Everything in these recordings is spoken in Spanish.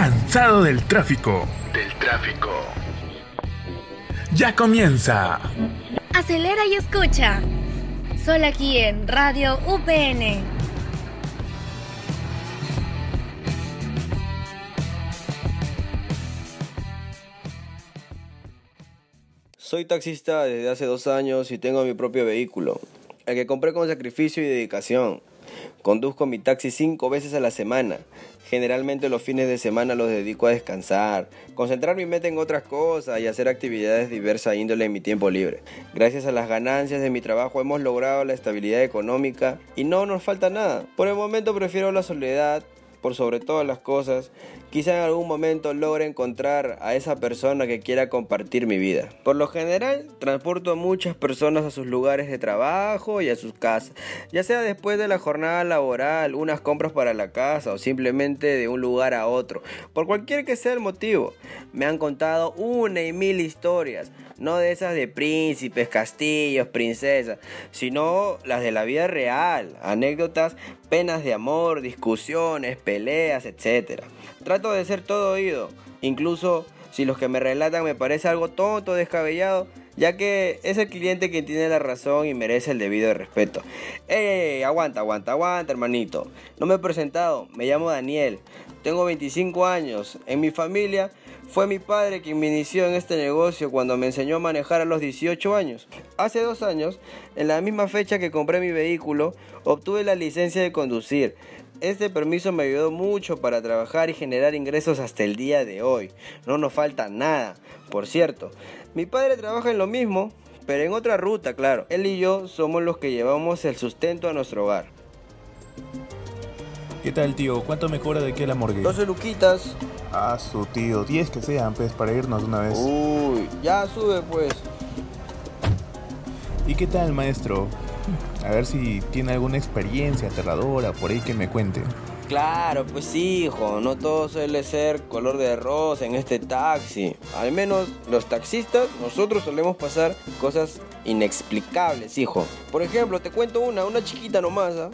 ¿Cansado del tráfico? Del tráfico. Ya comienza. Acelera y escucha. Solo aquí en Radio UPN. Soy taxista desde hace dos años y tengo mi propio vehículo, el que compré con sacrificio y dedicación. Conduzco mi taxi cinco veces a la semana. Generalmente los fines de semana los dedico a descansar, concentrar mi mente en otras cosas y hacer actividades diversas índole en mi tiempo libre. Gracias a las ganancias de mi trabajo hemos logrado la estabilidad económica y no nos falta nada. Por el momento prefiero la soledad por sobre todas las cosas, quizá en algún momento logre encontrar a esa persona que quiera compartir mi vida. Por lo general, transporto a muchas personas a sus lugares de trabajo y a sus casas, ya sea después de la jornada laboral, unas compras para la casa o simplemente de un lugar a otro. Por cualquier que sea el motivo, me han contado una y mil historias no de esas de príncipes, castillos, princesas, sino las de la vida real, anécdotas, penas de amor, discusiones, peleas, etc. Trato de ser todo oído, incluso si los que me relatan me parece algo tonto, descabellado, ya que es el cliente quien tiene la razón y merece el debido respeto. ¡Ey, aguanta, aguanta, aguanta, hermanito! No me he presentado, me llamo Daniel, tengo 25 años, en mi familia fue mi padre quien me inició en este negocio cuando me enseñó a manejar a los 18 años. Hace dos años, en la misma fecha que compré mi vehículo, obtuve la licencia de conducir. Este permiso me ayudó mucho para trabajar y generar ingresos hasta el día de hoy. No nos falta nada. Por cierto, mi padre trabaja en lo mismo, pero en otra ruta, claro. Él y yo somos los que llevamos el sustento a nuestro hogar. ¿Qué tal, tío? ¿Cuánto me cobra de aquí a la morgue? 12 luquitas. Ah, su tío, 10 que sean, pues, para irnos de una vez. Uy, ya sube, pues. ¿Y qué tal, maestro? A ver si tiene alguna experiencia aterradora por ahí que me cuente. Claro, pues hijo, no todo suele ser color de rosa en este taxi. Al menos los taxistas, nosotros solemos pasar cosas inexplicables, hijo. Por ejemplo, te cuento una, una chiquita nomás, ¿ah?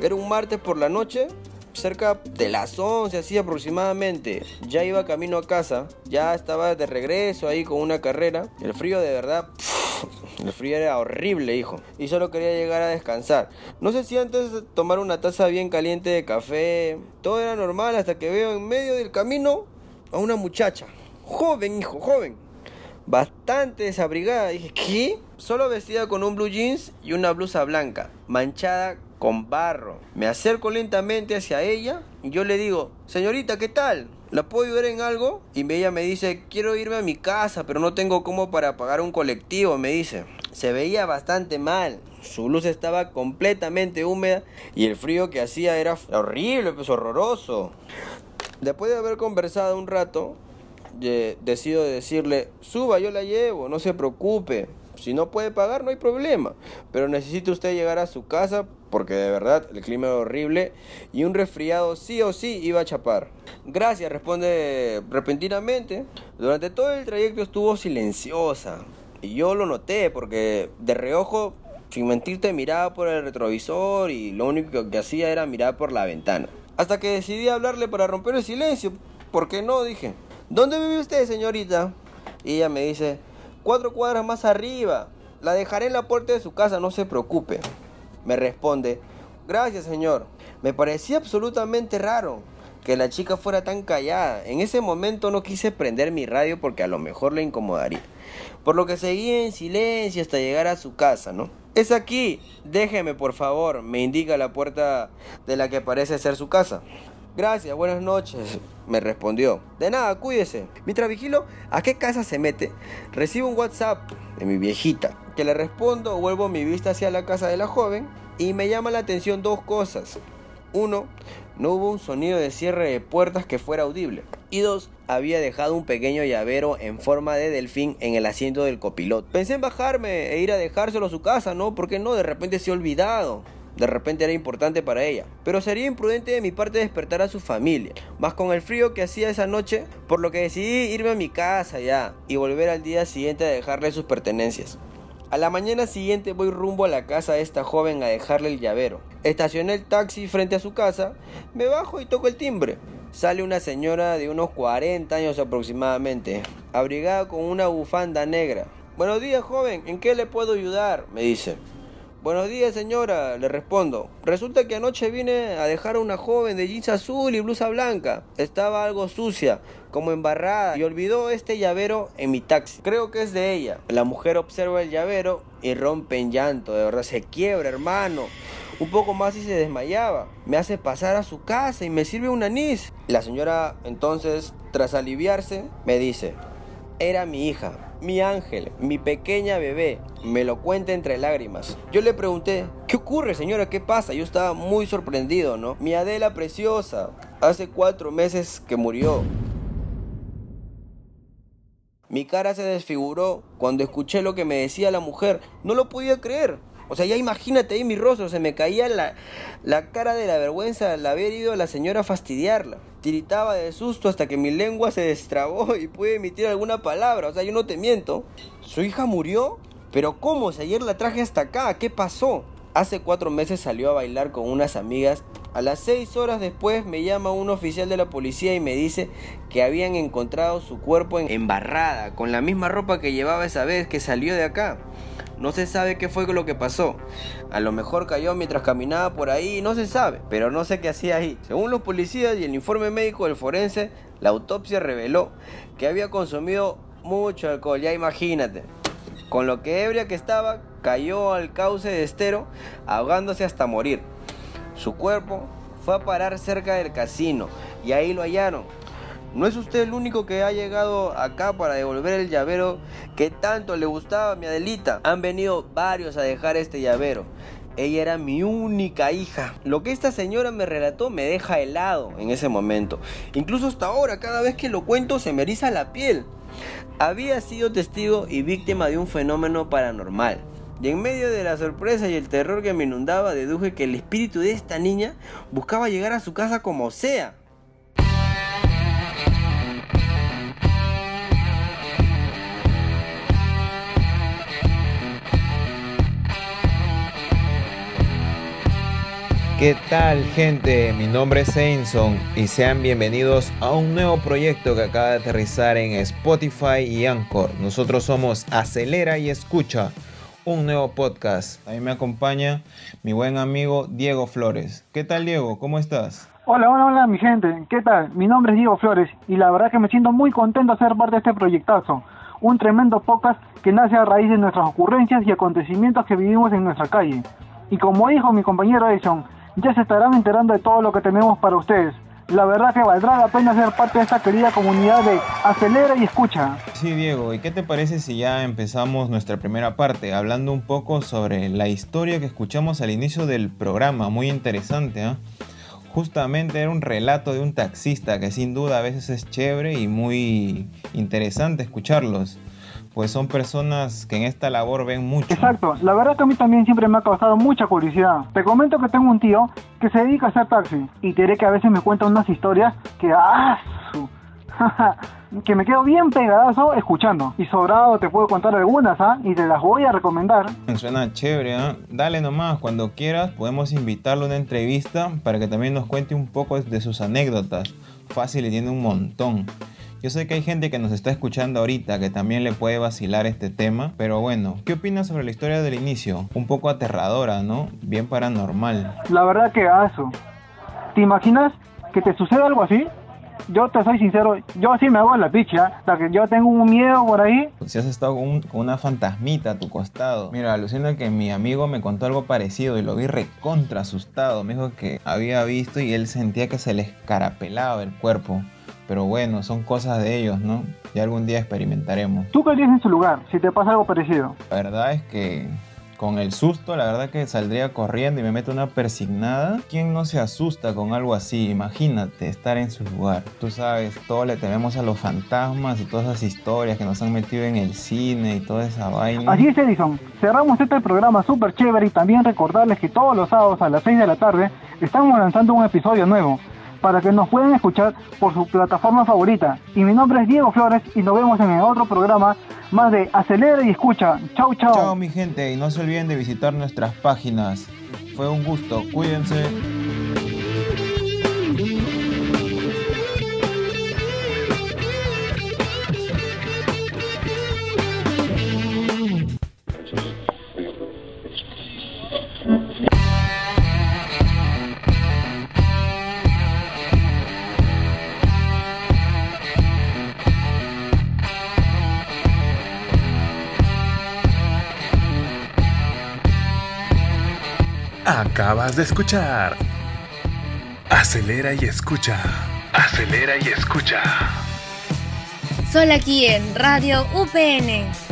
Era un martes por la noche, cerca de las 11 así aproximadamente. Ya iba camino a casa, ya estaba de regreso ahí con una carrera. El frío de verdad, el frío era horrible, hijo. Y solo quería llegar a descansar. No sé si antes tomar una taza bien caliente de café, todo era normal hasta que veo en medio del camino a una muchacha. Joven, hijo, joven. Bastante desabrigada. Dije, ¿qué? Solo vestida con un blue jeans y una blusa blanca, manchada con barro. Me acerco lentamente hacia ella y yo le digo, señorita, ¿qué tal? ¿La puedo ayudar en algo? Y ella me dice, quiero irme a mi casa, pero no tengo cómo para pagar un colectivo, me dice. Se veía bastante mal. Su luz estaba completamente húmeda y el frío que hacía era horrible, pues horroroso. Después de haber conversado un rato, decido decirle, suba, yo la llevo, no se preocupe. Si no puede pagar, no hay problema. Pero necesita usted llegar a su casa porque de verdad el clima era horrible y un resfriado sí o sí iba a chapar. Gracias, responde repentinamente. Durante todo el trayecto estuvo silenciosa. Y yo lo noté porque de reojo, sin mentirte, miraba por el retrovisor y lo único que hacía era mirar por la ventana. Hasta que decidí hablarle para romper el silencio. ¿Por qué no? Dije. ¿Dónde vive usted, señorita? Y ella me dice, cuatro cuadras más arriba. La dejaré en la puerta de su casa, no se preocupe. Me responde, gracias señor. Me parecía absolutamente raro que la chica fuera tan callada. En ese momento no quise prender mi radio porque a lo mejor le incomodaría. Por lo que seguí en silencio hasta llegar a su casa, ¿no? Es aquí, déjeme por favor, me indica la puerta de la que parece ser su casa. Gracias, buenas noches, me respondió. De nada, cuídese. Mientras vigilo a qué casa se mete, recibo un WhatsApp de mi viejita, que le respondo, vuelvo mi vista hacia la casa de la joven y me llama la atención dos cosas. Uno, no hubo un sonido de cierre de puertas que fuera audible. Y dos, había dejado un pequeño llavero en forma de delfín en el asiento del copiloto. Pensé en bajarme e ir a dejárselo a su casa, ¿no? ¿Por qué no? De repente se ha olvidado de repente era importante para ella. Pero sería imprudente de mi parte despertar a su familia, más con el frío que hacía esa noche, por lo que decidí irme a mi casa ya y volver al día siguiente a dejarle sus pertenencias. A la mañana siguiente voy rumbo a la casa de esta joven a dejarle el llavero. Estacioné el taxi frente a su casa, me bajo y toco el timbre. sale una señora de unos 40 años aproximadamente, abrigada con una bufanda negra. Buenos días, joven, ¿en qué le puedo ayudar? me dice. Buenos días, señora, le respondo. Resulta que anoche vine a dejar a una joven de jeans azul y blusa blanca. Estaba algo sucia, como embarrada, y olvidó este llavero en mi taxi. Creo que es de ella. La mujer observa el llavero y rompe en llanto, de verdad se quiebra, hermano. Un poco más y se desmayaba. Me hace pasar a su casa y me sirve un anís. La señora entonces, tras aliviarse, me dice, era mi hija mi ángel, mi pequeña bebé, me lo cuenta entre lágrimas. Yo le pregunté, ¿qué ocurre señora? ¿Qué pasa? Yo estaba muy sorprendido, ¿no? Mi Adela preciosa, hace cuatro meses que murió. Mi cara se desfiguró cuando escuché lo que me decía la mujer. No lo podía creer. O sea, ya imagínate ahí mi rostro, se me caía la, la cara de la vergüenza al haber ido a la señora a fastidiarla. Tiritaba de susto hasta que mi lengua se destrabó y pude emitir alguna palabra. O sea, yo no te miento. ¿Su hija murió? ¿Pero cómo? Si ayer la traje hasta acá, ¿qué pasó? Hace cuatro meses salió a bailar con unas amigas. A las seis horas después me llama un oficial de la policía y me dice que habían encontrado su cuerpo embarrada, con la misma ropa que llevaba esa vez que salió de acá. No se sabe qué fue lo que pasó. A lo mejor cayó mientras caminaba por ahí, no se sabe, pero no sé qué hacía ahí. Según los policías y el informe médico del forense, la autopsia reveló que había consumido mucho alcohol, ya imagínate. Con lo que ebria que estaba, cayó al cauce de estero, ahogándose hasta morir. Su cuerpo fue a parar cerca del casino y ahí lo hallaron. No es usted el único que ha llegado acá para devolver el llavero que tanto le gustaba a mi Adelita. Han venido varios a dejar este llavero. Ella era mi única hija. Lo que esta señora me relató me deja helado en ese momento. Incluso hasta ahora, cada vez que lo cuento, se me eriza la piel. Había sido testigo y víctima de un fenómeno paranormal. Y en medio de la sorpresa y el terror que me inundaba, deduje que el espíritu de esta niña buscaba llegar a su casa como sea. ¿Qué tal gente? Mi nombre es Ainson y sean bienvenidos a un nuevo proyecto que acaba de aterrizar en Spotify y Anchor. Nosotros somos Acelera y Escucha, un nuevo podcast. A mí me acompaña mi buen amigo Diego Flores. ¿Qué tal Diego? ¿Cómo estás? Hola, hola, hola mi gente. ¿Qué tal? Mi nombre es Diego Flores y la verdad que me siento muy contento de ser parte de este proyectazo. Un tremendo podcast que nace a raíz de nuestras ocurrencias y acontecimientos que vivimos en nuestra calle. Y como dijo mi compañero Edison, ya se estarán enterando de todo lo que tenemos para ustedes. La verdad que valdrá la pena ser parte de esta querida comunidad de Acelera y Escucha. Sí, Diego, ¿y qué te parece si ya empezamos nuestra primera parte hablando un poco sobre la historia que escuchamos al inicio del programa? Muy interesante, ¿ah? Justamente era un relato de un taxista que sin duda a veces es chévere y muy interesante escucharlos pues son personas que en esta labor ven mucho. Exacto, la verdad que a mí también siempre me ha causado mucha curiosidad. Te comento que tengo un tío que se dedica a hacer taxi y te diré que a veces me cuenta unas historias que ¡ah! que me quedo bien pegadazo escuchando. Y sobrado te puedo contar algunas, ¿ah? Y te las voy a recomendar. Suena chévere, ¿ah? Dale nomás, cuando quieras podemos invitarlo a una entrevista para que también nos cuente un poco de sus anécdotas. Fácil y tiene un montón. Yo sé que hay gente que nos está escuchando ahorita que también le puede vacilar este tema, pero bueno, ¿qué opinas sobre la historia del inicio? Un poco aterradora, ¿no? Bien paranormal. La verdad que eso. ¿Te imaginas que te suceda algo así? Yo te soy sincero, yo así me hago en la picha, o que yo tengo un miedo por ahí. Si has estado con, una fantasmita a tu costado. Mira, alucina que mi amigo me contó algo parecido y lo vi recontra asustado. Me dijo que había visto y él sentía que se le escarapelaba el cuerpo. Pero bueno, son cosas de ellos, ¿no? Y algún día experimentaremos. ¿Tú qué harías en su lugar si te pasa algo parecido? La verdad es que con el susto, la verdad que saldría corriendo y me meto una persignada. ¿Quién no se asusta con algo así? Imagínate estar en su lugar. Tú sabes, todos le tememos a los fantasmas y todas esas historias que nos han metido en el cine y toda esa vaina. Así es, Edison. Cerramos este programa súper chévere y también recordarles que todos los sábados a las 6 de la tarde estamos lanzando un episodio nuevo para que nos puedan escuchar por su plataforma favorita. Y mi nombre es Diego Flores y nos vemos en el otro programa más de Acelera y Escucha. Chau, chau. Chao mi gente y no se olviden de visitar nuestras páginas. Fue un gusto, cuídense. Acabas de escuchar. Acelera y escucha. Acelera y escucha. Solo aquí en Radio UPN